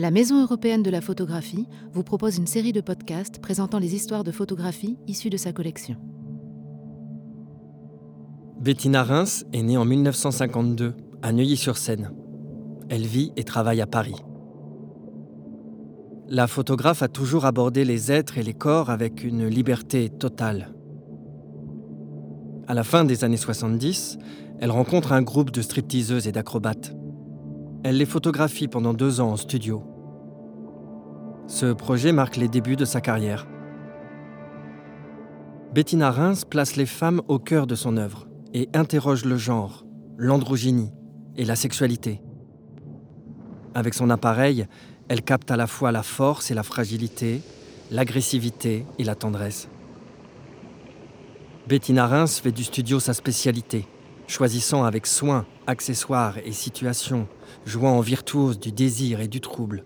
La Maison européenne de la photographie vous propose une série de podcasts présentant les histoires de photographie issues de sa collection. Bettina Reims est née en 1952 à Neuilly-sur-Seine. Elle vit et travaille à Paris. La photographe a toujours abordé les êtres et les corps avec une liberté totale. À la fin des années 70, elle rencontre un groupe de stripteaseuses et d'acrobates. Elle les photographie pendant deux ans en studio. Ce projet marque les débuts de sa carrière. Bettina Reims place les femmes au cœur de son œuvre et interroge le genre, l'androgynie et la sexualité. Avec son appareil, elle capte à la fois la force et la fragilité, l'agressivité et la tendresse. Bettina Reims fait du studio sa spécialité, choisissant avec soin accessoires et situations, jouant en virtuose du désir et du trouble.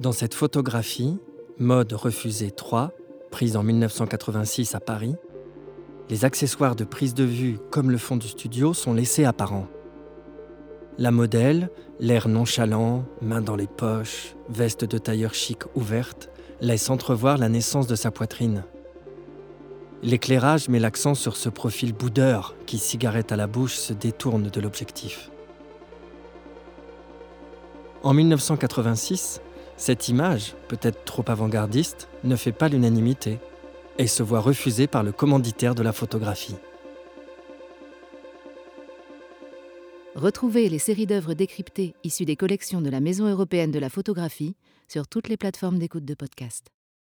Dans cette photographie, Mode refusée 3, prise en 1986 à Paris, les accessoires de prise de vue comme le fond du studio sont laissés apparents. La modèle, l'air nonchalant, main dans les poches, veste de tailleur chic ouverte, laisse entrevoir la naissance de sa poitrine. L'éclairage met l'accent sur ce profil boudeur qui, cigarette à la bouche, se détourne de l'objectif. En 1986, cette image, peut-être trop avant-gardiste, ne fait pas l'unanimité et se voit refusée par le commanditaire de la photographie. Retrouvez les séries d'œuvres décryptées issues des collections de la Maison européenne de la photographie sur toutes les plateformes d'écoute de podcast.